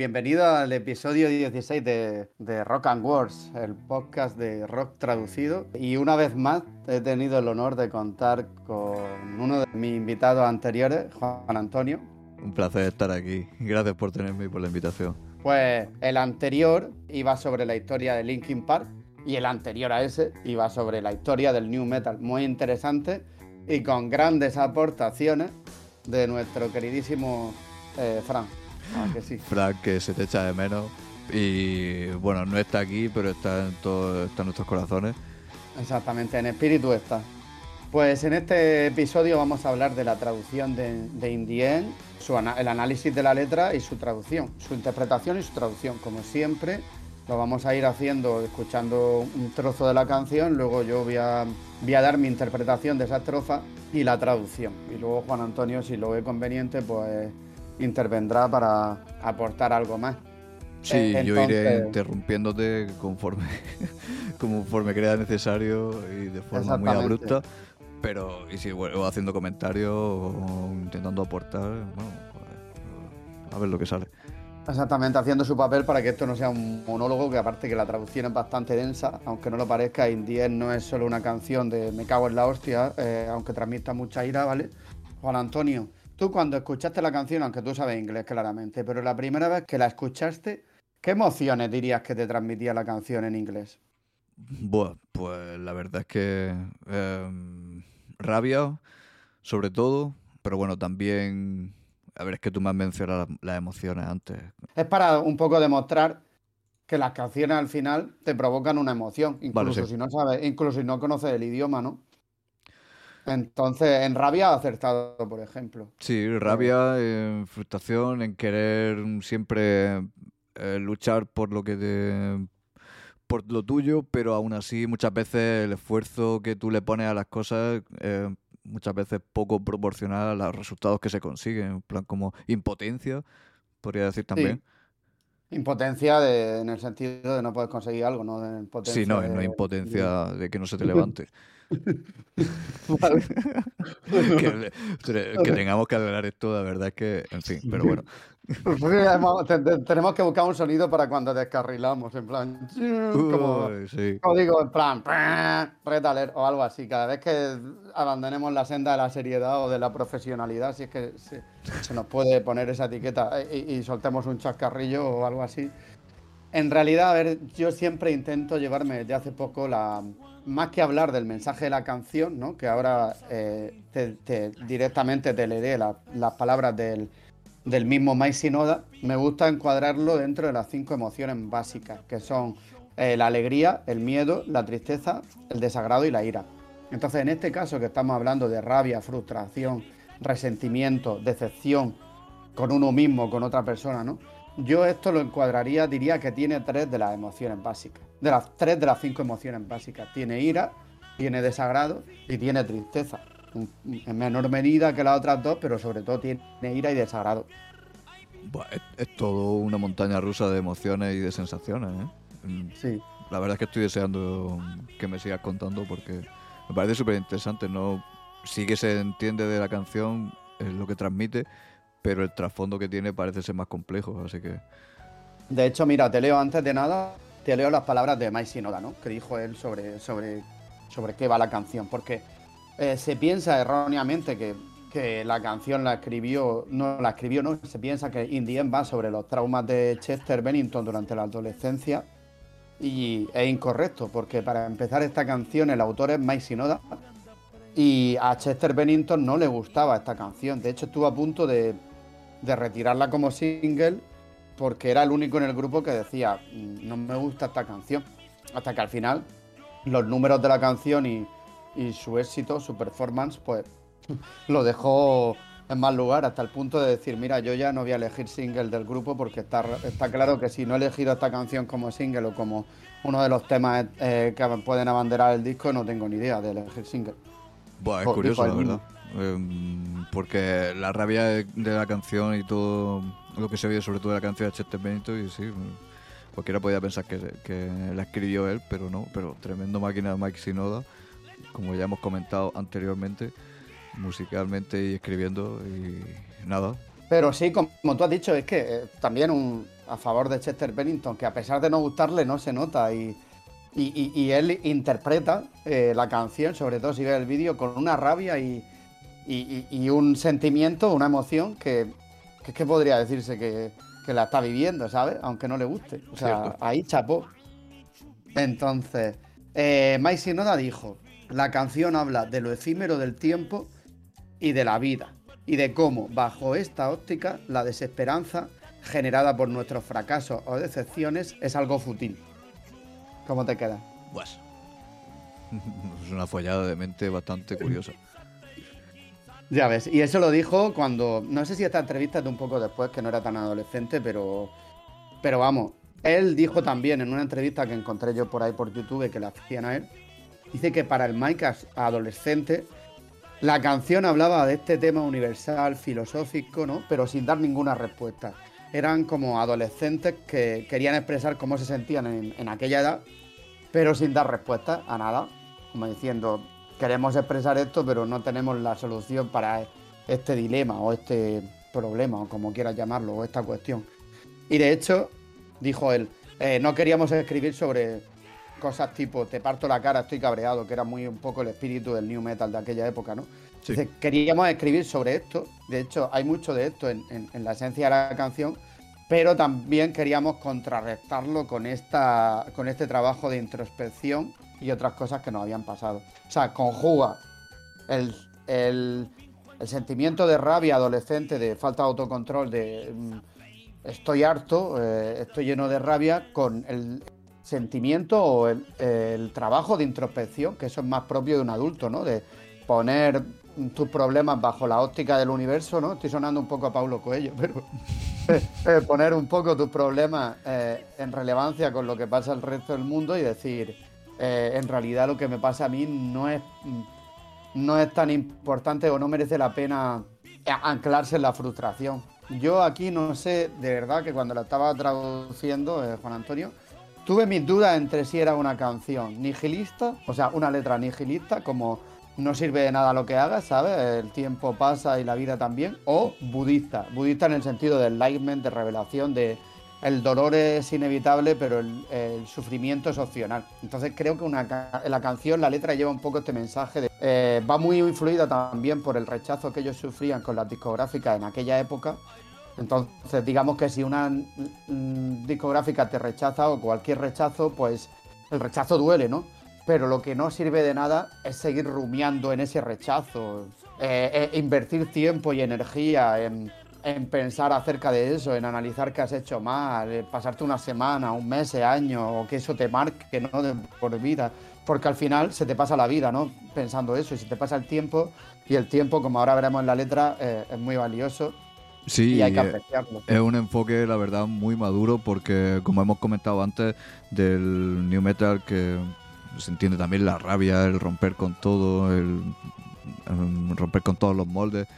Bienvenido al episodio 16 de, de, Rock and Wars, el podcast de rock traducido. Y una vez más he tenido el honor de contar con uno de mis invitados anteriores, Juan Antonio. Un placer estar aquí. Gracias por tenerme y por la invitación. Pues el anterior iba sobre la historia de Linkin Park y el anterior a ese iba sobre la historia del New Metal. Muy interesante y con grandes aportaciones de nuestro queridísimo eh, Frank. Ah, que sí. Frank, que se te echa de menos. Y bueno, no está aquí, pero está en, todo, está en nuestros corazones. Exactamente, en espíritu está. Pues en este episodio vamos a hablar de la traducción de, de Indien, su, el análisis de la letra y su traducción, su interpretación y su traducción. Como siempre, lo vamos a ir haciendo escuchando un trozo de la canción, luego yo voy a, voy a dar mi interpretación de esa estrofa y la traducción. Y luego Juan Antonio, si lo ve conveniente, pues intervendrá para aportar algo más. Sí, eh, yo iré interrumpiéndote conforme, conforme crea necesario y de forma muy abrupta. Pero, y si vuelvo haciendo comentarios o intentando aportar, bueno, pues, a ver lo que sale. Exactamente, haciendo su papel para que esto no sea un monólogo, que aparte que la traducción es bastante densa, aunque no lo parezca, Indie no es solo una canción de me cago en la hostia, eh, aunque transmita mucha ira, ¿vale? Juan Antonio, Tú cuando escuchaste la canción, aunque tú sabes inglés claramente, pero la primera vez que la escuchaste, ¿qué emociones dirías que te transmitía la canción en inglés? Bueno, pues la verdad es que em, rabia, sobre todo, pero bueno, también, a ver, es que tú me has mencionado las, emociones antes. Es para un poco demostrar que las canciones al final te provocan una emoción, incluso si no sabes, incluso si no conoces el idioma, ¿no? Entonces, en rabia ha acertado, por ejemplo. Sí, rabia, en frustración, en querer siempre eh, luchar por lo que te, por lo tuyo, pero aún así muchas veces el esfuerzo que tú le pones a las cosas eh, muchas veces poco proporcional a los resultados que se consiguen, en plan como impotencia, podría decir también. Impotencia en el sentido de no poder conseguir algo, ¿no? sí, no, no impotencia de que no se te levante. Que, tengamos que hablar esto, la verdad es que, en fin, pero bueno. tenemos que buscar un sonido para cuando descarrilamos, en plan, como, digo, en plan, retaler o algo así. Cada vez que abandonemos la senda de la seriedad o de la profesionalidad, si es que se, nos puede poner esa etiqueta eh, y, y soltemos un chascarrillo o algo así. En realidad, a ver, yo siempre intento llevarme desde hace poco la, más que hablar del mensaje de la canción, ¿no? que ahora eh, directamente te leeré las palabras del, mismo Mike Sinoda, me gusta encuadrarlo dentro de las cinco emociones básicas, que son eh, la alegría, el miedo, la tristeza, el desagrado y la ira. Entonces, en este caso que estamos hablando de rabia, frustración, resentimiento, decepción con uno mismo, con otra persona, ¿no? Yo esto lo encuadraría, diría que tiene tres de las emociones básicas. De las tres de las cinco emociones básicas. Tiene ira, tiene desagrado y tiene tristeza. En menor medida que las otras dos, pero sobre todo tiene ira y desagrado. es, todo una montaña rusa de emociones y de sensaciones. ¿eh? Mm, sí. La verdad es que estoy deseando que me sigas contando porque me parece súper interesante. ¿no? Sí que se entiende de la canción lo que transmite, pero el trasfondo que tiene parece ser más complejo, así que... De hecho, mira, te leo antes de nada, te leo las palabras de Mike Sinoda, ¿no? Que dijo él sobre, sobre, sobre qué va la canción, porque eh, se piensa erróneamente que, que, la canción la escribió, no la escribió, no, se piensa que Indien va sobre los traumas de Chester Bennington durante la adolescencia y es incorrecto, porque para empezar esta canción el autor es Mike Sinoda y a Chester Bennington no le gustaba esta canción, de hecho estuvo a punto de de retirarla como single porque era el único en el grupo que decía, no me gusta esta canción. Hasta que al final los números de la canción y, su éxito, su performance, pues lo dejó en más lugar, hasta el punto de decir, mira, yo ya no voy a elegir single del grupo porque está, está claro que si no he elegido esta canción como single o como uno de los temas eh, que pueden abanderar el disco, no tengo ni idea de elegir single. Es curioso, la verdad. Em, porque la rabia de, la canción y todo lo que se ve sobre todo de la canción de Chester Bennington, y sí, cualquiera podía pensar que, que, la escribió él, pero no, pero tremendo máquina de Mike Sinoda, como ya hemos comentado anteriormente, musicalmente y escribiendo, y nada. Pero sí, como, tú has dicho, es que eh, también un, a favor de Chester Bennington, que a pesar de no gustarle, no se nota y y, él interpreta eh, la canción, sobre todo si ve el vídeo, con una rabia y, un sentimiento, una emoción que, que, podría decirse que, la está viviendo, ¿sabes? Aunque no le guste. O sea, ahí chapó. Entonces, eh, Mike Sinoda dijo, la canción habla de lo efímero del tiempo y de la vida, y de cómo, bajo esta óptica, la desesperanza generada por nuestros fracasos o decepciones es algo fútil. ¿Cómo te queda? Pues. Es una follada de mente bastante curiosa. Ya ves, y eso lo dijo cuando. No sé si esta entrevista es de un poco después, que no era tan adolescente, pero. Pero vamos, él dijo también en una entrevista que encontré yo por ahí por YouTube que la hacían a él. Dice que para el Mike adolescente, la canción hablaba de este tema universal, filosófico, ¿no? Pero sin dar ninguna respuesta. Eran como adolescentes que querían expresar cómo se sentían en aquella edad pero sin dar respuesta a nada, como diciendo, queremos expresar esto, pero no tenemos la solución para este dilema o este problema, o como quieras llamarlo, o esta cuestión. Y de hecho, dijo él, eh, no queríamos escribir sobre cosas tipo te parto la cara, estoy cabreado, que era muy un poco el espíritu del new metal de aquella época, ¿no? queríamos escribir sobre esto, de hecho hay mucho de esto en la esencia de la canción, pero también queríamos contrarrestarlo con, esta, con este trabajo de introspección y otras cosas que nos habían pasado. O sea, conjuga el, sentimiento de rabia adolescente, de falta de autocontrol, de mm, estoy harto, eh, estoy lleno de rabia, con el sentimiento o el, el, trabajo de introspección, que eso es más propio de un adulto, ¿no? De poner tus problemas bajo la óptica del universo, ¿no? Estoy sonando un poco a Paulo Coelho, pero eh, poner un poco tus problemas eh, en relevancia con lo que pasa al resto del mundo y decir, eh, en realidad lo que me pasa a mí no es, no es tan importante o no merece la pena anclarse en la frustración. Yo aquí no sé, de verdad que cuando la estaba traduciendo, Juan Antonio, tuve mis dudas entre si era una canción nihilista, o sea, una letra nihilista, como no sirve de nada lo que hagas, ¿sabes? El tiempo pasa y la vida también. O budista. Budista en el sentido del enlightenment, de revelación, de el dolor es inevitable, pero el, sufrimiento es opcional. Entonces creo que una, la canción, la letra lleva un poco este mensaje. De, eh, va muy influida también por el rechazo que ellos sufrían con las discográficas en aquella época. Entonces digamos que si una mm, discográfica te rechaza o cualquier rechazo, pues el rechazo duele, ¿no? pero lo que no sirve de nada es seguir rumiando en ese rechazo, eh, eh, invertir tiempo y energía en, pensar acerca de eso, en analizar qué has hecho mal, eh, pasarte una semana, un mes, año, o que eso te marque ¿no? por vida, porque al final se te pasa la vida, ¿no? Pensando eso, y se te pasa el tiempo, y el tiempo, como ahora veremos en la letra, es muy valioso. Sí, y hay que apreciarlo. es un enfoque, la verdad, muy maduro porque, como hemos comentado antes, del new metal que se entiende también la rabia, el romper con todo, el, romper con todos los moldes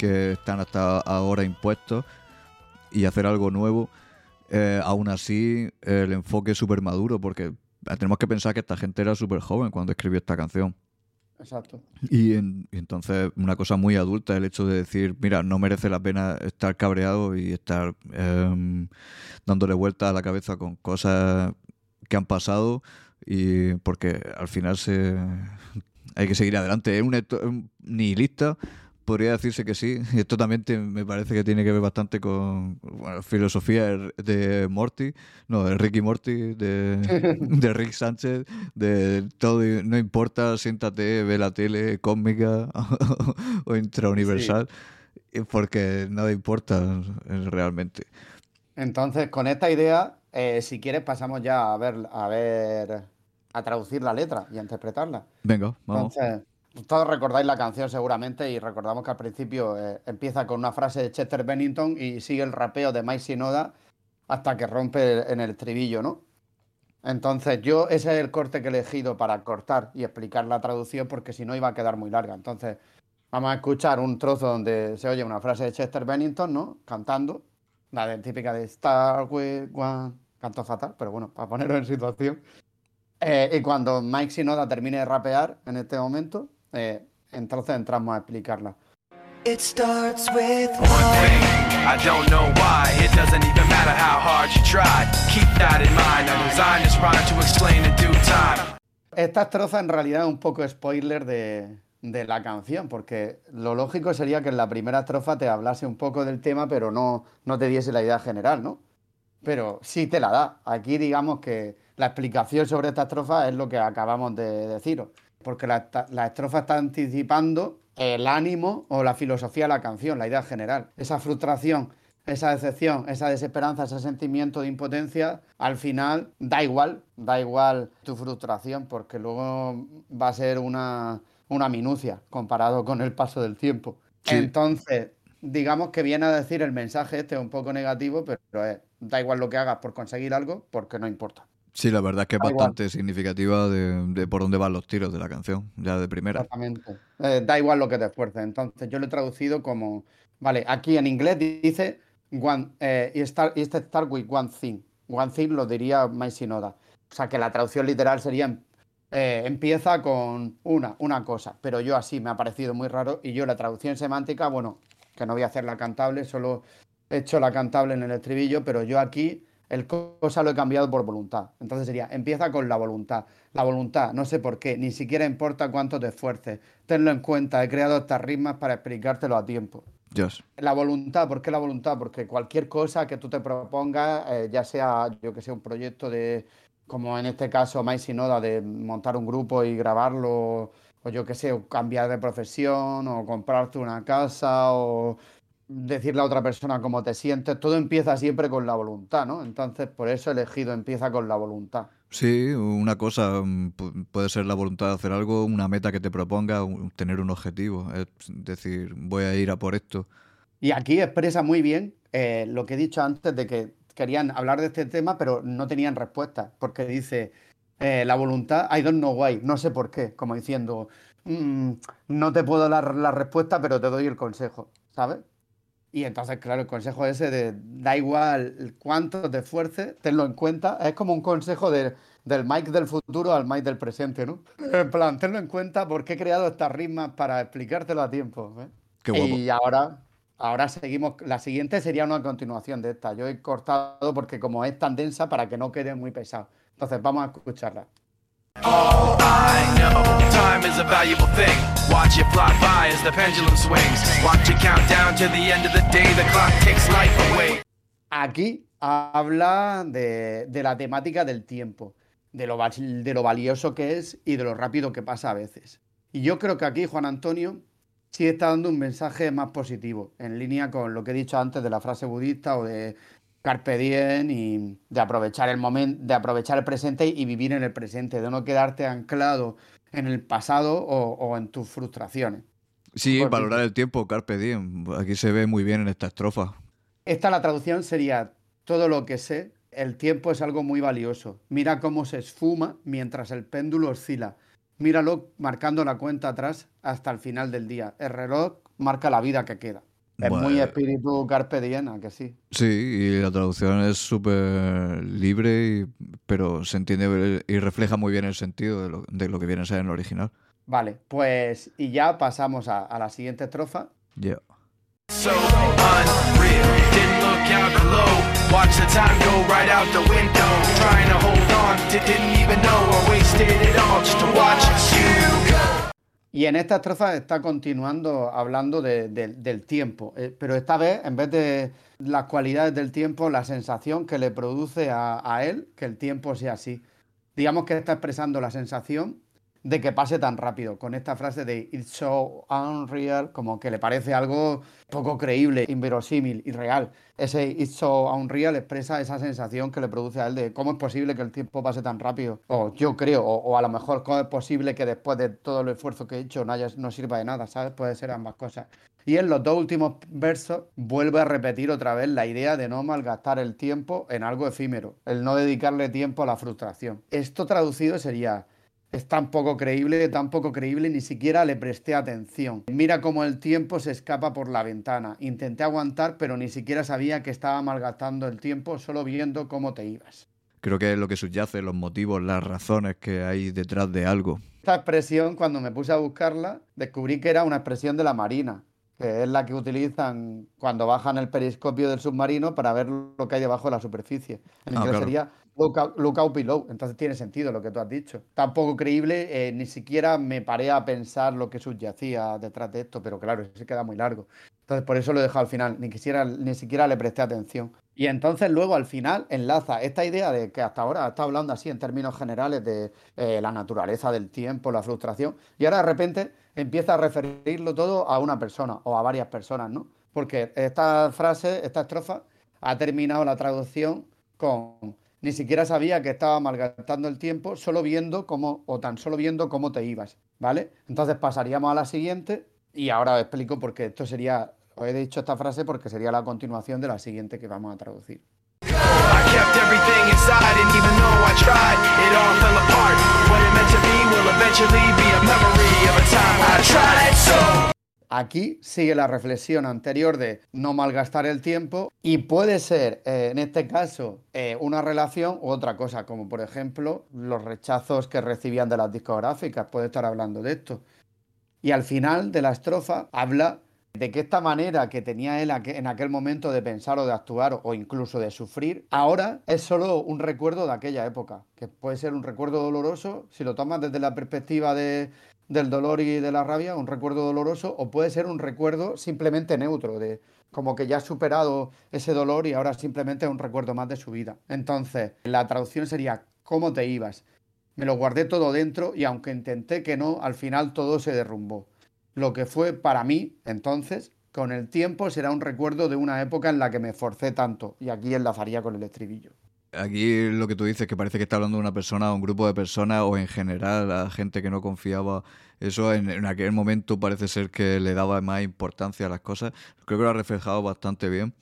que están hasta ahora impuestos y hacer algo nuevo. Eh, aún así, el enfoque es súper maduro porque tenemos que pensar que esta gente era súper joven cuando escribió esta canción. Exacto. Y, entonces una cosa muy adulta el hecho de decir, mira, no merece la pena estar cabreado y estar em, dándole vuelta a la cabeza con cosas que han pasado y porque al final se hay que seguir adelante. Es un, nihilista, podría decirse que sí. Y esto también me parece que tiene que ver bastante con filosofía de Morty, no, de Ricky Morty, de, de Rick Sánchez, de todo, no importa, siéntate, ve la tele cósmica o intrauniversal, porque nada importa realmente. Entonces, con esta idea, eh, si quieres, pasamos ya a ver, a ver, a traducir la letra y a interpretarla. Venga, vamos. Entonces, todos recordáis la canción seguramente y recordamos que al principio eh, empieza con una frase de Chester Bennington y sigue el rapeo de Mike Sinoda hasta que rompe en el estribillo, ¿no? Entonces yo ese es el corte que he elegido para cortar y explicar la traducción porque si no iba a quedar muy larga. Entonces vamos a escuchar un trozo donde se oye una frase de Chester Bennington, ¿no? Cantando, la típica de Star with One, canto fatal, pero bueno, para ponerlo en situación. Eh, y cuando Mike Sinoda termine de rapear en este momento, eh, entonces entramos a explicarla. It starts with one thing. I don't know why. It doesn't even matter how hard you try. Keep that in mind. I designed this rhyme to explain in due time. Esta estrofa en realidad es un poco spoiler de, de la canción, porque lo lógico sería que en la primera estrofa te hablase un poco del tema, pero no, no te diese la idea general, ¿no? Pero sí te la da. Aquí digamos que la explicación sobre esta estrofa es lo que acabamos de deciros, porque la, la estrofa está anticipando el ánimo o la filosofía de la canción, la idea general. Esa frustración, esa decepción, esa desesperanza, ese sentimiento de impotencia, al final da igual, da igual tu frustración, porque luego va a ser una, una minucia comparado con el paso del tiempo. Entonces, digamos que viene a decir el mensaje este un poco negativo, pero da igual lo que hagas por conseguir algo, porque no importa. Sí, la verdad es que es bastante significativa de, por dónde van los tiros de la canción, ya de primera. Exactamente. Eh, da igual lo que te esfuerces. Entonces, yo lo he traducido como. Vale, aquí en inglés dice. One, eh, y, start, este start with one thing. One thing lo diría My Sinoda. O sea que la traducción literal sería. Eh, empieza con una, una cosa. Pero yo así me ha parecido muy raro. Y yo la traducción semántica, bueno, que no voy a hacer la cantable, solo he hecho la cantable en el estribillo, pero yo aquí el cosa lo he cambiado por voluntad. Entonces sería, empieza con la voluntad. La voluntad, no sé por qué, ni siquiera importa cuánto te esfuerces. Tenlo en cuenta, he creado estas ritmas para explicártelo a tiempo. La voluntad, ¿por qué la voluntad? Porque cualquier cosa que tú te propongas, eh, ya sea, yo que sé, un proyecto de, como en este caso, My Sinoda, de montar un grupo y grabarlo, o yo que sé, cambiar de profesión, o comprarte una casa, o decirle a otra persona cómo te sientes, todo empieza siempre con la voluntad, ¿no? Entonces, por eso elegido empieza con la voluntad. Sí, una cosa mm, puede ser la voluntad de hacer algo, una meta que te proponga, tener un objetivo, es decir, voy a ir a por esto. Y aquí expresa muy bien eh, lo que he dicho antes de que querían hablar de este tema, pero no tenían respuesta, porque dice, eh, la voluntad, I don't know why, no sé por qué, como diciendo, mm, no te puedo dar la respuesta, pero te doy el consejo, ¿sabes? Y entonces, claro, el consejo ese de da igual cuánto te esfuerces, tenlo en cuenta. Es como un consejo del Mike del futuro al Mike del presente, ¿no? En plan, tenlo en cuenta porque he creado estas ritmas para explicártelo a tiempo. ¿eh? Qué guapo. Y ahora, ahora seguimos. La siguiente sería una continuación de esta. Yo he cortado porque como es tan densa para que no quede muy pesado. Entonces, vamos a escucharla. All I know, time is a valuable thing. Watch it fly by as the pendulum swings. Watch it count down to the end of the day. The clock takes life away. Aquí habla de, de la temática del tiempo, de lo, de lo valioso que es y de lo rápido que pasa a veces. Y yo creo que aquí Juan Antonio sí está dando un mensaje más positivo, en línea con lo que he dicho antes de la frase budista o de carpe diem y de aprovechar el momento, de aprovechar el presente y vivir en el presente, de no quedarte anclado en el pasado o, en tus frustraciones. Sí, valorar el tiempo, carpe diem. Aquí se ve muy bien en esta estrofa. Esta la traducción sería todo lo que sé, el tiempo es algo muy valioso. Mira cómo se esfuma mientras el péndulo oscila. Míralo marcando la cuenta atrás hasta el final del día. El reloj marca la vida que queda. Es muy espíritu carpe diem, que sí. Sí, y la traducción es súper libre, pero se entiende y refleja muy bien el sentido de lo, de lo, que viene a ser en el original. Vale, pues y ya pasamos a, a la siguiente estrofa. Ya. Yeah. So unreal, didn't look out below. Watch the time go right out the window. Trying to hold on, didn't even know I wasted it all just to watch you. Y en esta estrofa está continuando hablando del tiempo, eh, pero esta vez, en vez de las cualidades del tiempo, la sensación que le produce a, él que el tiempo sea así. Digamos que está expresando la sensación de que pase tan rápido, con esta frase de It's so unreal, como que le parece algo poco creíble, inverosímil, irreal. Ese It's so unreal expresa esa sensación que le produce a él de cómo es posible que el tiempo pase tan rápido. O yo creo, o, a lo mejor cómo es posible que después de todo el esfuerzo que he hecho no, haya, no sirva de nada, ¿sabes? Puede ser ambas cosas. Y en los dos últimos versos vuelve a repetir otra vez la idea de no malgastar el tiempo en algo efímero, el no dedicarle tiempo a la frustración. Esto traducido sería, es tan poco creíble, tan poco creíble, ni siquiera le presté atención. Mira cómo el tiempo se escapa por la ventana. Intenté aguantar, pero ni siquiera sabía que estaba malgastando el tiempo solo viendo cómo te ibas. Creo que es lo que subyace, los motivos, las razones que hay detrás de algo. Esta expresión, cuando me puse a buscarla, descubrí que era una expresión de la Marina que es la que utilizan cuando bajan el periscopio del submarino para ver lo que hay debajo de la superficie. En ah, inglés sería lookout, below. Entonces tiene sentido lo que tú has dicho. Tampoco creíble, eh, ni siquiera me paré a pensar lo que subyacía detrás de esto, pero claro, se queda muy largo. Entonces por eso lo he dejado al final, ni, quisiera, ni siquiera le presté atención. Y entonces luego al final enlaza esta idea de que hasta ahora está hablando así en términos generales de eh, la naturaleza del tiempo, la frustración, y ahora de repente empieza a referirlo todo a una persona o a varias personas, ¿no? Porque esta frase, esta estrofa, ha terminado la traducción con ni siquiera sabía que estaba malgastando el tiempo solo viendo cómo, o tan solo viendo cómo te ibas, ¿vale? Entonces pasaríamos a la siguiente y ahora os explico porque esto sería, os he dicho esta frase porque sería la continuación de la siguiente que vamos a traducir. Aquí sigue la reflexión anterior de no malgastar el tiempo y puede ser, eh, en este caso, eh, una relación u otra cosa, como por ejemplo los rechazos que recibían de las discográficas, puede estar hablando de esto. Y al final de la estrofa habla de que esta manera que tenía él en aquel momento de pensar o de actuar o incluso de sufrir, ahora es solo un recuerdo de aquella época, que puede ser un recuerdo doloroso si lo tomas desde la perspectiva de, del dolor y de la rabia, un recuerdo doloroso, o puede ser un recuerdo simplemente neutro, de como que ya ha superado ese dolor y ahora simplemente es un recuerdo más de su vida. Entonces, la traducción sería, ¿cómo te ibas? Me lo guardé todo dentro y aunque intenté que no, al final todo se derrumbó lo que fue para mí entonces, con el tiempo será un recuerdo de una época en la que me esforcé tanto. Y aquí enlazaría con el estribillo. Aquí lo que tú dices, que parece que está hablando de una persona, un grupo de personas o en general a gente que no confiaba. Eso en, aquel momento parece ser que le daba más importancia a las cosas. Creo que lo ha reflejado bastante bien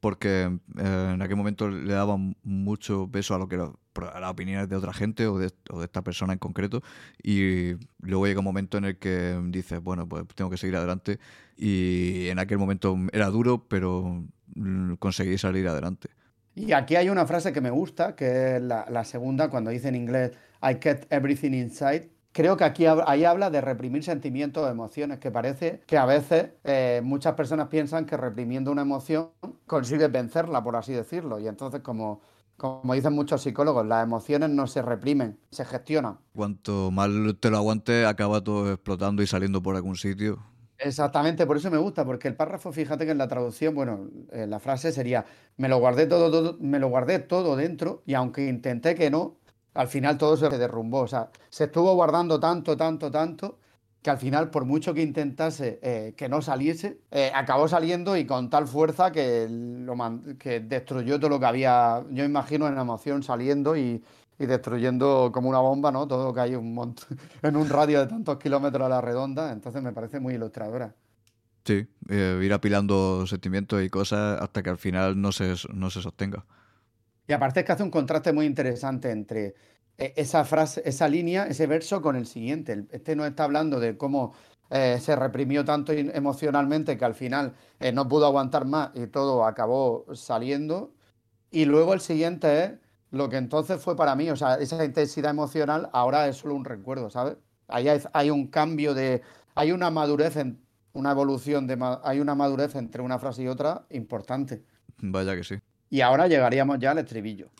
porque eh, en aquel momento le daban mucho peso a lo que a las opiniones de otra gente o de, o de, esta persona en concreto y luego llega un momento en el que dices, bueno, pues tengo que seguir adelante y en aquel momento era duro, pero mm, conseguí salir adelante. Y aquí hay una frase que me gusta, que es la, segunda, cuando dice en inglés, I kept everything inside, creo que aquí ahí habla de reprimir sentimientos o emociones, que parece que a veces eh, muchas personas piensan que reprimiendo una emoción consigues vencerla, por así decirlo. Y entonces, como, como dicen muchos psicólogos, las emociones no se reprimen, se gestionan. Cuanto más te lo aguantes, acaba todo explotando y saliendo por algún sitio. Exactamente, por eso me gusta, porque el párrafo, fíjate que en la traducción, bueno, eh, la frase sería, me lo guardé todo, me lo guardé todo dentro y aunque intenté que no, al final todo se derrumbó. O sea, se estuvo guardando tanto, tanto, tanto, que al final, por mucho que intentase eh, que no saliese, eh, acabó saliendo y con tal fuerza que, lo que destruyó todo lo que había, yo imagino, en emoción saliendo y, destruyendo como una bomba, ¿no? Todo lo que hay un en un radio de tantos kilómetros a la redonda. Entonces me parece muy ilustradora. Sí, eh, ir apilando sentimientos y cosas hasta que al final no se, no se sostenga. Y aparte es que hace un contraste muy interesante entre eh, esa frase, esa línea, ese verso con el siguiente. Este no está hablando de cómo eh, se reprimió tanto emocionalmente que al final eh, no pudo aguantar más y todo acabó saliendo. Y luego el siguiente es lo que entonces fue para mí, o sea, esa intensidad emocional ahora es solo un recuerdo, ¿sabes? Ahí hay, un cambio de, hay una madurez, en, una evolución de, hay una madurez entre una frase y otra importante. Vaya que sí. Y ahora llegaríamos ya al estribillo.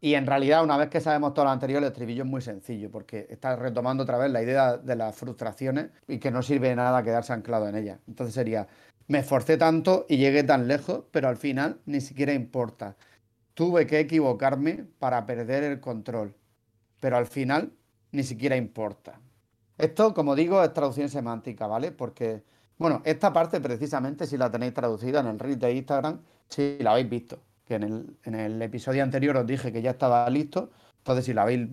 Y en realidad, una vez que sabemos todo lo anterior, el estribillo es muy sencillo, porque está retomando otra vez la idea de las frustraciones y que no sirve de nada quedarse anclado en ellas. Entonces sería, me esforcé tanto y llegué tan lejos, pero al final ni siquiera importa. Tuve que equivocarme para perder el control, pero al final ni siquiera importa. Esto, como digo, es traducción semántica, ¿vale? Porque, bueno, esta parte precisamente, si la tenéis traducida en el read de Instagram, si la habéis visto que en el, episodio anterior os dije que ya estaba listo. Entonces, si lo habéis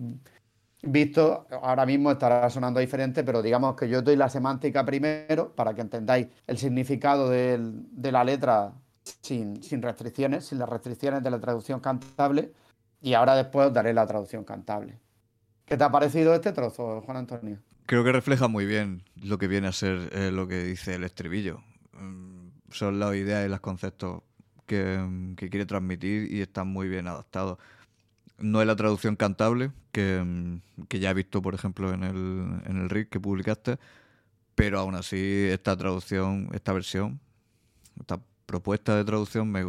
visto, ahora mismo estará sonando diferente, pero digamos que yo doy la semántica primero para que entendáis el significado de, la letra sin, restricciones, sin las restricciones de la traducción cantable, y ahora después os daré la traducción cantable. ¿Qué te ha parecido este trozo, Juan Antonio? Creo que refleja muy bien lo que viene a ser eh, lo que dice el estribillo. Mm, son las ideas y los conceptos que, quiere transmitir y están muy bien adaptados. No es la traducción cantable, que, ya he visto, por ejemplo, en el, en el RIC que publicaste, pero aún así esta traducción, esta versión, esta propuesta de traducción me,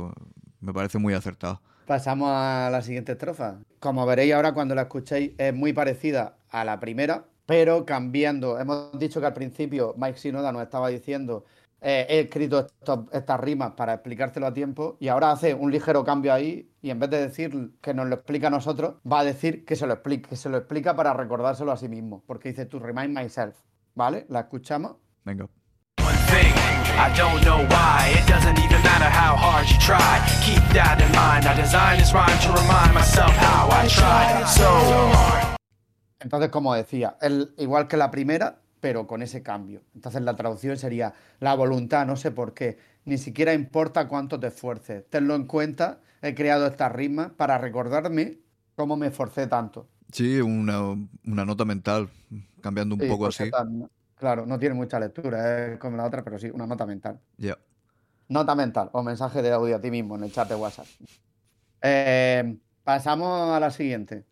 me parece muy acertada. Pasamos a la siguiente estrofa. Como veréis ahora cuando la escuchéis, es muy parecida a la primera, pero cambiando. Hemos dicho que al principio Mike Sinoda nos estaba diciendo eh, he escrito estas rimas para explicártelo a tiempo y ahora hace un ligero cambio ahí y en vez de decir que nos lo explica a nosotros, va a decir que se lo explica, que se lo explica para recordárselo a sí mismo, porque dice to remind myself, ¿vale? ¿La escuchamos? Venga. Entonces, como decía, el, igual que la primera, pero con ese cambio. Entonces la traducción sería la voluntad, no sé por qué, ni siquiera importa cuánto te esfuerces. Tenlo en cuenta, he creado estas rimas para recordarme cómo me esforcé tanto. Sí, una, nota mental, cambiando un poco así. claro, no tiene mucha lectura, es como la otra, pero sí, una nota mental. Ya. Nota mental o mensaje de audio a ti mismo en el chat de WhatsApp. Eh, pasamos a la siguiente.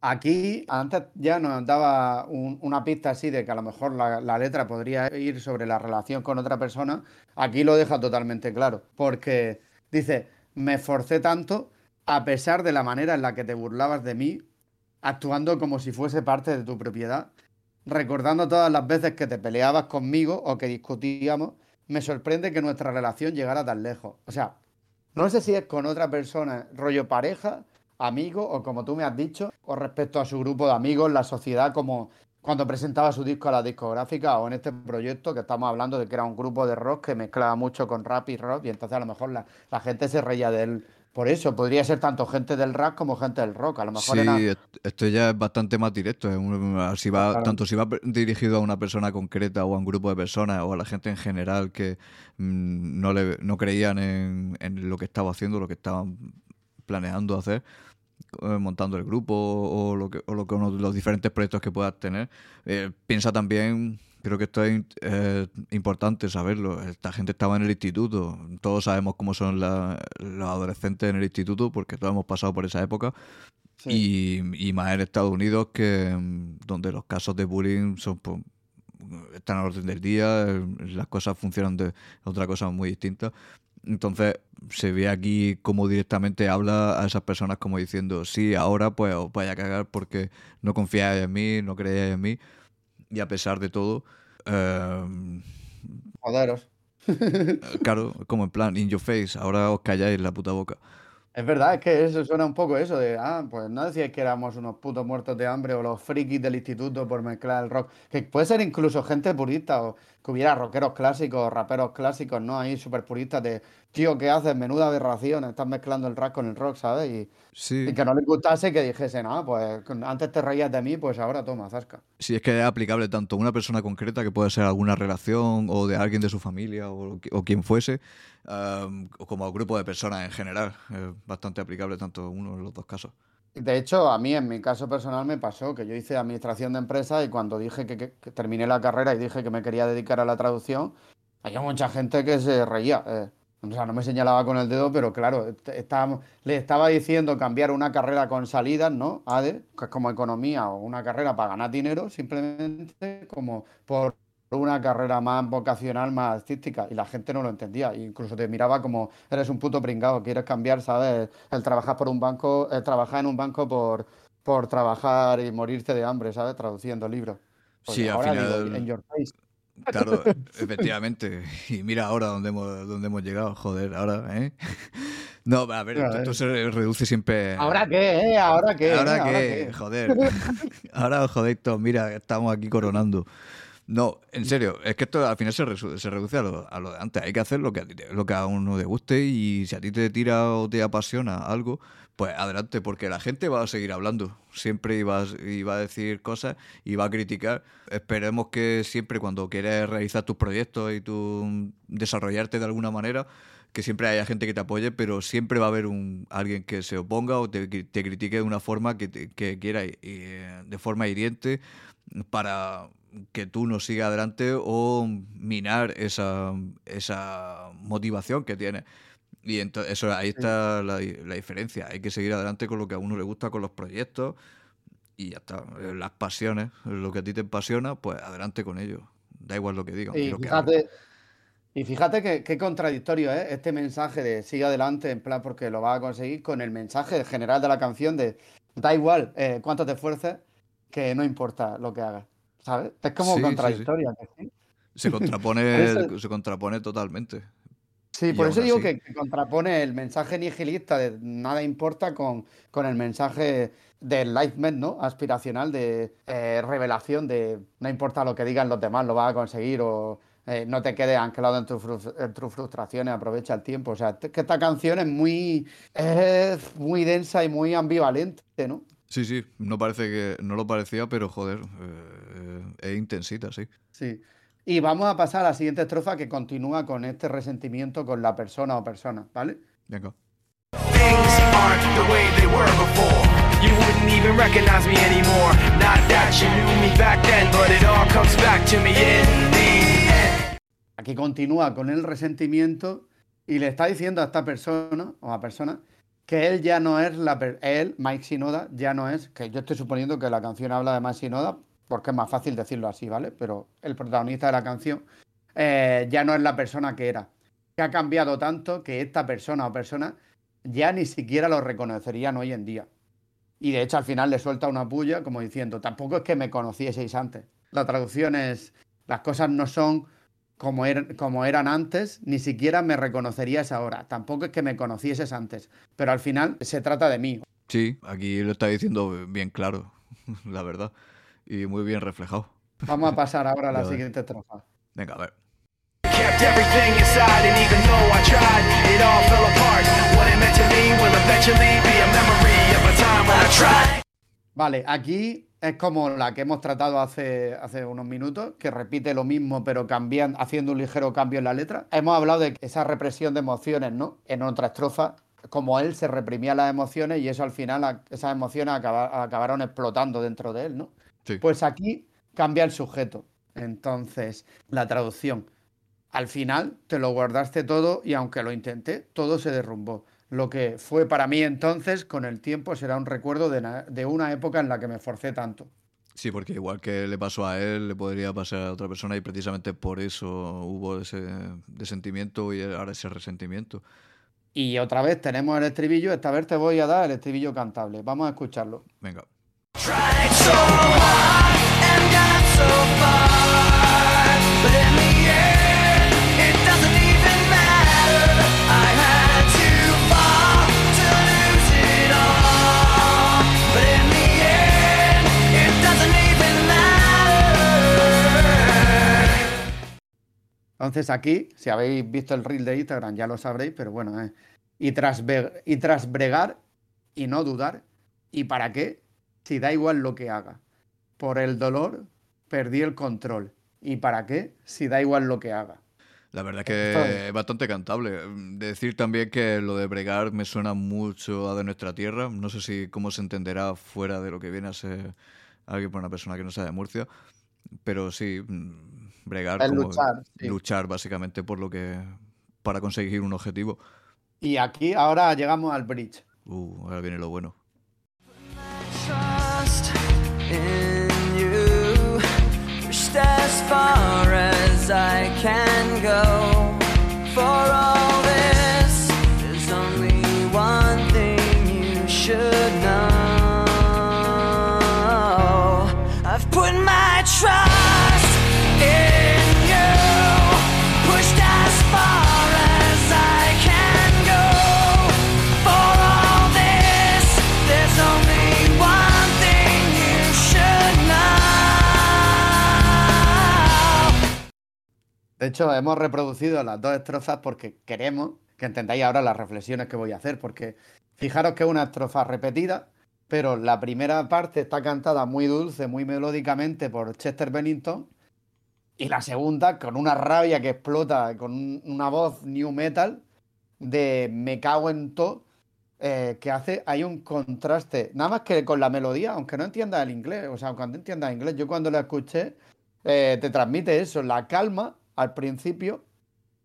Aquí antes ya nos daba una pista así de que a lo mejor la, la, letra podría ir sobre la relación con otra persona. Aquí lo deja totalmente claro, porque dice, me esforcé tanto a pesar de la manera en la que te burlabas de mí, actuando como si fuese parte de tu propiedad recordando todas las veces que te peleabas conmigo o que discutíamos, me sorprende que nuestra relación llegara tan lejos. O sea, no sé si es con otra persona, rollo pareja, amigo, o como tú me has dicho, o respecto a su grupo de amigos, la sociedad, como cuando presentaba su disco a la discográfica o en este proyecto que estamos hablando de que era un grupo de rock que mezclaba mucho con rap y rock y entonces a lo mejor la, la gente se reía de él por eso, podría ser tanto gente del rap como gente del rock. A lo mejor sí, esto ya es bastante más directo. si va, Tanto si va dirigido a una persona concreta o a un grupo de personas o a la gente en general que mm, no, le, no creían en, lo que estaba haciendo, lo que estaban planeando hacer, eh, montando el grupo o, lo que, o lo que, los diferentes proyectos que puedas tener. Eh, piensa también Creo que esto es eh, importante saberlo. Esta gente estaba en el instituto. Todos sabemos cómo son los adolescentes en el instituto porque todos hemos pasado por esa época. Y, más en Estados Unidos, que mm, donde los casos de bullying son pues, están a orden del día, las cosas funcionan de otra cosa muy distinta. Entonces se ve aquí como directamente habla a esas personas como diciendo, sí, ahora pues os vaya a cagar porque no confiáis en mí, no creéis en mí y a pesar de todo... Eh, Joderos. claro, como en plan, in your face, ahora os calláis la puta boca. Es verdad, es que eso suena un poco eso de, ah, pues no decíais que éramos unos putos muertos de hambre o los frikis del instituto por mezclar el rock. Que puede ser incluso gente purista o que hubiera rockeros clásicos, raperos clásicos, ¿no? Ahí súper puristas de, tío, ¿qué haces? Menuda aberración, estás mezclando el rap con el rock, ¿sabes? Y, y que no les gustase que dijesen, ah, pues antes te reías de mí, pues ahora toma, zasca. Sí, es que es aplicable tanto a una persona concreta, que puede ser alguna relación o de alguien de su familia o, o quien fuese, como al grupo de personas en general. Es bastante aplicable tanto uno en los dos casos. De hecho, a mí en mi caso personal me pasó que yo hice administración de empresas y cuando dije que, terminé la carrera y dije que me quería dedicar a la traducción, había mucha gente que se reía. Eh. O sea, no me señalaba con el dedo, pero claro, le estaba diciendo cambiar una carrera con salidas, ¿no? ADE, que es como economía o una carrera para ganar dinero, simplemente como por una carrera más vocacional, más artística. Y la gente no lo entendía. incluso te miraba como, eres un puto pringado, quieres cambiar, ¿sabes? El trabajar por un banco, el trabajar en un banco por, por trabajar y morirte de hambre, ¿sabes? Traduciendo libros. sí, al final... en your face. Claro, efectivamente. Y mira ahora dónde hemos, dónde hemos llegado, joder, ahora, ¿eh? No, a ver, esto, se reduce siempre. ¿Ahora qué, eh? ¿Ahora qué? ¿Ahora, qué? Joder. Ahora os jodéis todos, mira, estamos aquí coronando. No, en serio, es que esto al final se, se reduce a lo, a lo, de antes. Hay que hacer lo que, a lo que a uno le guste y si a ti te tira o te apasiona algo, pues adelante, porque la gente va a seguir hablando. Siempre iba, a decir cosas y va a criticar. Esperemos que siempre cuando quieres realizar tus proyectos y tu desarrollarte de alguna manera, que siempre haya gente que te apoye, pero siempre va a haber un, alguien que se oponga o te, critique de una forma que, que quiera, eh, de forma hiriente, para que tú no sigas adelante o minar esa, esa motivación que tienes. Y entonces, eso, ahí está la, diferencia. Hay que seguir adelante con lo que a uno le gusta, con los proyectos y ya está. Eh, las pasiones, lo que a ti te apasiona, pues adelante con ello. Da igual lo que digan. Y, fíjate, y fíjate que, qué contradictorio es este mensaje de sigue adelante, en plan porque lo vas a conseguir, con el mensaje general de la canción de da igual eh, cuánto te esfuerces, que no importa lo que hagas. ¿Sabes? Es como contradictorio. Se contrapone, se contrapone totalmente. Sí, por eso digo que, contrapone el mensaje nihilista de nada importa con, con el mensaje del enlightenment, ¿no? Aspiracional de eh, revelación de no importa lo que digan los demás, lo vas a conseguir o eh, no te quedes anclado en, tus frustraciones, aprovecha el tiempo. O sea, que esta canción es muy, es muy densa y muy ambivalente, ¿no? Sí, sí, no parece que no lo parecía, pero joder, eh, es intensita, sí. Sí. Y vamos a pasar a la siguiente estrofa que continúa con este resentimiento con la persona o persona, ¿vale? Venga. Aquí continúa con el resentimiento y le está diciendo a esta persona o a persona que él ya no es la él, Mike Sinoda, ya no es, que yo estoy suponiendo que la canción habla de Mike Sinoda, porque es más fácil decirlo así, ¿vale? Pero el protagonista de la canción eh, ya no es la persona que era. Que ha cambiado tanto que esta persona o persona ya ni siquiera lo reconocerían hoy en día. Y de hecho al final le suelta una puya como diciendo, tampoco es que me conocieseis antes. La traducción es, las cosas no son como, er, como eran antes, ni siquiera me reconocerías ahora. Tampoco es que me conocieses antes. Pero al final se trata de mí. Sí, aquí lo está diciendo bien claro, la verdad y muy bien reflejado. Vamos a pasar ahora a la siguiente estrofa. Venga, a ver. Vale, aquí es como la que hemos tratado hace, hace unos minutos, que repite lo mismo pero cambian, haciendo un ligero cambio en la letra. Hemos hablado de esa represión de emociones, ¿no? En otra estrofa, como él se reprimía las emociones y eso al final, esas emociones acabaron explotando dentro de él, ¿no? Pues aquí cambia el sujeto. Entonces, la traducción. Al final te lo guardaste todo y aunque lo intenté, todo se derrumbó. Lo que fue para mí entonces, con el tiempo, será un recuerdo de, una época en la que me forcé tanto. Sí, porque igual que le pasó a él, le podría pasar a otra persona y precisamente por eso hubo ese sentimiento y ahora ese resentimiento. Y otra vez tenemos el estribillo, esta vez te voy a dar el estribillo cantable. Vamos a escucharlo. Venga. Entonces aquí, si habéis visto el reel de Instagram ya lo sabréis, pero bueno, eh. y, tras y tras bregar y no dudar, ¿y para qué? Si da igual lo que haga. Por el dolor perdí el control. ¿Y para qué? Si da igual lo que haga. La verdad que es bastante cantable. Decir también que lo de bregar me suena mucho a de nuestra tierra. No sé si cómo se entenderá fuera de lo que viene a ser alguien por una persona que no sea de Murcia. Pero sí, mm, bregar como luchar, luchar básicamente por lo que para conseguir un objetivo. Y aquí ahora llegamos al bridge. Uh, ahora viene lo bueno. in you, pushed as far as I can go. De hecho, hemos reproducido las dos estrofas porque queremos que entendáis ahora las reflexiones que voy a hacer, porque fijaros que es una estrofa repetida, pero la primera parte está cantada muy dulce, muy melódicamente por Chester Bennington, y la segunda con una rabia que explota, con una voz new metal de me cago en todo, eh, que hace, hay un contraste, nada más que con la melodía, aunque no entiendas el inglés, o sea, aunque no entiendas el inglés, yo cuando la escuché, eh, te transmite eso, la calma al principio,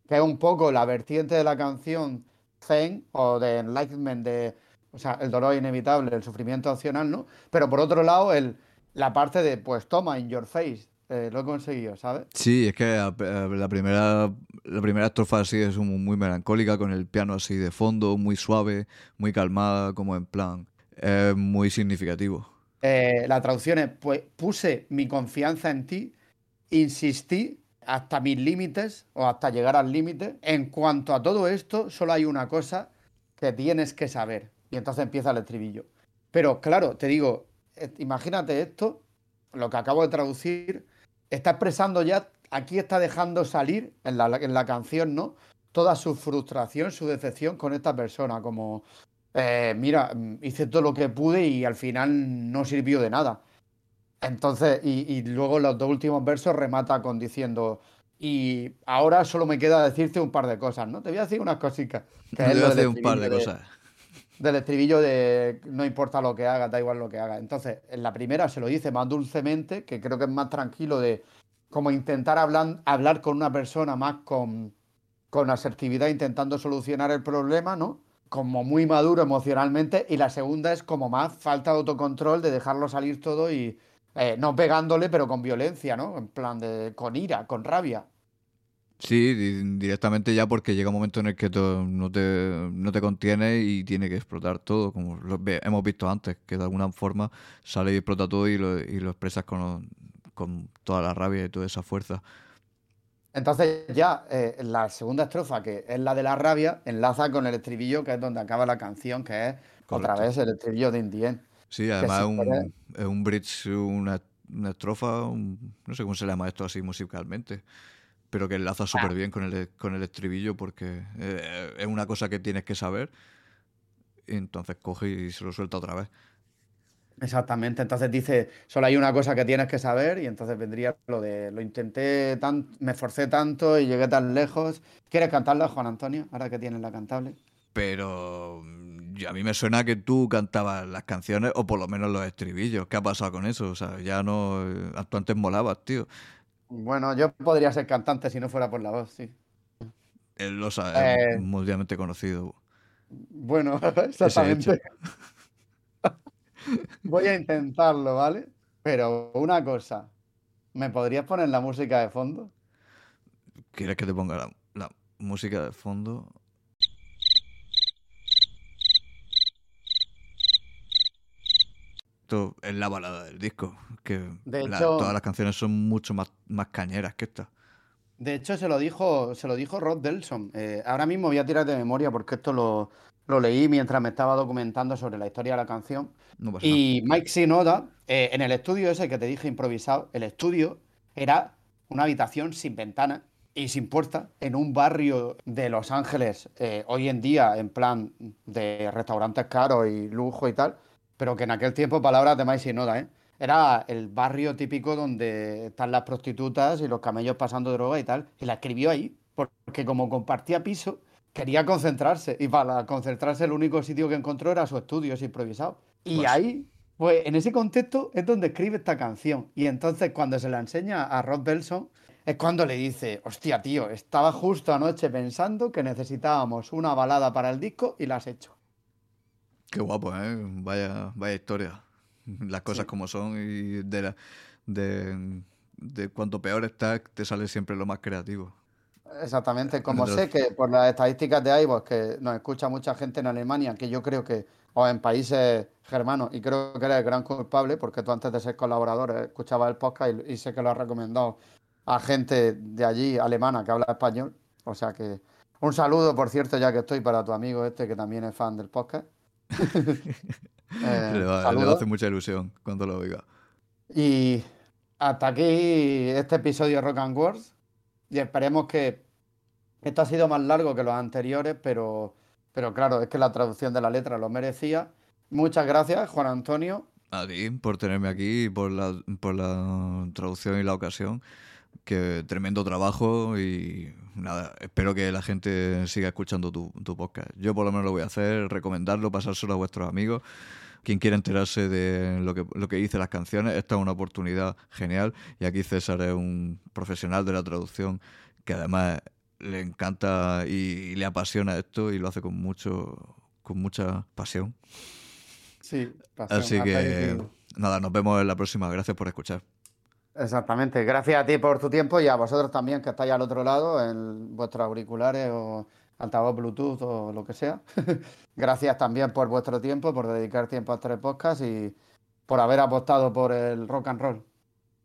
que es un poco la vertiente de la canción Zen o de Enlightenment, de, o sea, el dolor inevitable, el sufrimiento opcional, ¿no? Pero por otro lado, el, la parte de, pues toma, in your face, eh, lo he conseguido, ¿sabes? Sí, es que la primera, la primera estrofa así es muy melancólica, con el piano así de fondo, muy suave, muy calmada, como en plan, es muy significativo. Eh, la traducción es, pues puse mi confianza en ti, insistí hasta mis límites o hasta llegar al límite. En cuanto a todo esto, solo hay una cosa que tienes que saber. Y entonces empieza el estribillo. Pero claro, te digo, eh, imagínate esto, lo que acabo de traducir, está expresando ya, aquí está dejando salir en la, en la canción, ¿no? Toda su frustración, su decepción con esta persona, como, eh, mira, mm, hice todo lo que pude y al final no sirvió de nada. Entonces, y, luego los dos últimos versos remata con diciendo, y ahora solo me queda decirte un par de cosas, ¿no? Te voy a decir unas cositas. Te voy a decir un par de, cosas. Del estribillo de no importa lo que haga, da igual lo que haga. Entonces, en la primera se lo dice más dulcemente, que creo que es más tranquilo de como intentar hablar, hablar con una persona más con, con asertividad, intentando solucionar el problema, ¿no? Como muy maduro emocionalmente. Y la segunda es como más falta de autocontrol, de dejarlo salir todo y eh, no pegándole, pero con violencia, ¿no? En plan de con ira, con rabia. Sí, directamente ya porque llega un momento en el que no, te, no te contiene y tiene que explotar todo, como lo hemos visto antes, que de alguna forma sale y explota todo y lo, y lo expresas con, con, toda la rabia y toda esa fuerza. Entonces ya eh, la segunda estrofa, que es la de la rabia, enlaza con el estribillo, que es donde acaba la canción, que es otra vez el estribillo de Indien. Sí, además es un, bridge, una, estrofa, no sé cómo se llama esto así musicalmente, pero que enlaza ah. súper bien con el, con el estribillo porque eh, es una cosa que tienes que saber y entonces coge y se lo suelta otra vez. Exactamente, entonces dice, solo hay una cosa que tienes que saber y entonces vendría lo de, lo intenté, tan, me esforcé tanto y llegué tan lejos. ¿Quieres cantarla, Juan Antonio, ahora que tienes la cantable? Pero a mí me suena que tú cantabas las canciones o por lo menos los estribillos. ¿Qué ha pasado con eso? O sea, ya no. Tú antes molabas, tío. Bueno, yo podría ser cantante si no fuera por la voz, sí. Él lo sabe, es eh, mundialmente conocido. Bueno, exactamente. Voy a intentarlo, ¿vale? Pero una cosa, ¿me podrías poner la música de fondo? ¿Quieres que te ponga la música de fondo? Es la balada del disco. Que todas las canciones son mucho más, más cañeras que esta. De hecho, se lo dijo, se lo dijo Rod Delson. Eh, ahora mismo voy a tirar de memoria porque esto lo, lo, leí mientras me estaba documentando sobre la historia de la canción. y Mike Sinoda, eh, en el estudio ese que te dije improvisado, el estudio era una habitación sin ventana y sin puerta en un barrio de Los Ángeles, eh, hoy en día en plan de restaurantes caros y lujo y tal, pero que en aquel tiempo, palabras de más y Noda, ¿eh? Era el barrio típico donde están las prostitutas y los camellos pasando droga y tal. Y la escribió ahí, porque como compartía piso, quería concentrarse. Y para concentrarse, el único sitio que encontró era su estudio, es improvisado. Y pues ahí, pues en ese contexto es donde escribe esta canción. Y entonces, cuando se la enseña a Rod Belson, es cuando le dice, hostia, tío, estaba justo anoche pensando que necesitábamos una balada para el disco y la has hecho. Qué guapo, ¿eh? Vaya, vaya historia. Las cosas como son y de, de, de cuanto peor estás, te sale siempre lo más creativo. Exactamente, como sé que por las estadísticas de iVoox que nos escucha mucha gente en Alemania, que yo creo que, o en países germanos, y creo que eres el gran culpable, porque tú antes de ser colaborador escuchabas el podcast y, sé que lo has recomendado a gente de allí, alemana, que habla español. O sea que un saludo, por cierto, ya que estoy para tu amigo este, que también es fan del podcast. Eh, le, va, le, mucha ilusión cuando lo oiga. Y hasta aquí este episodio de Rock and Wars. Y esperemos que esto ha sido más largo que los anteriores, pero, pero claro, es que la traducción de la letra lo merecía. Muchas gracias, Juan Antonio. A ti por tenerme aquí, por la, por la traducción y la ocasión. Que tremendo trabajo y nada, espero que la gente siga escuchando tu, tu podcast. Yo por lo menos lo voy a hacer, recomendarlo, pasárselo a vuestros amigos quien quiera enterarse de lo que, lo que dice las canciones, esta es una oportunidad genial. Y aquí César es un profesional de la traducción que además le encanta y, le apasiona esto y lo hace con mucho con mucha pasión. Sí, pasión. Así que nada, nos vemos en la próxima. Gracias por escuchar. Exactamente. Gracias a ti por tu tiempo y a vosotros también que estáis al otro lado en vuestros auriculares o altavoz Bluetooth o lo que sea. Gracias también por vuestro tiempo, por dedicar tiempo a este podcast y por haber apostado por el rock and roll.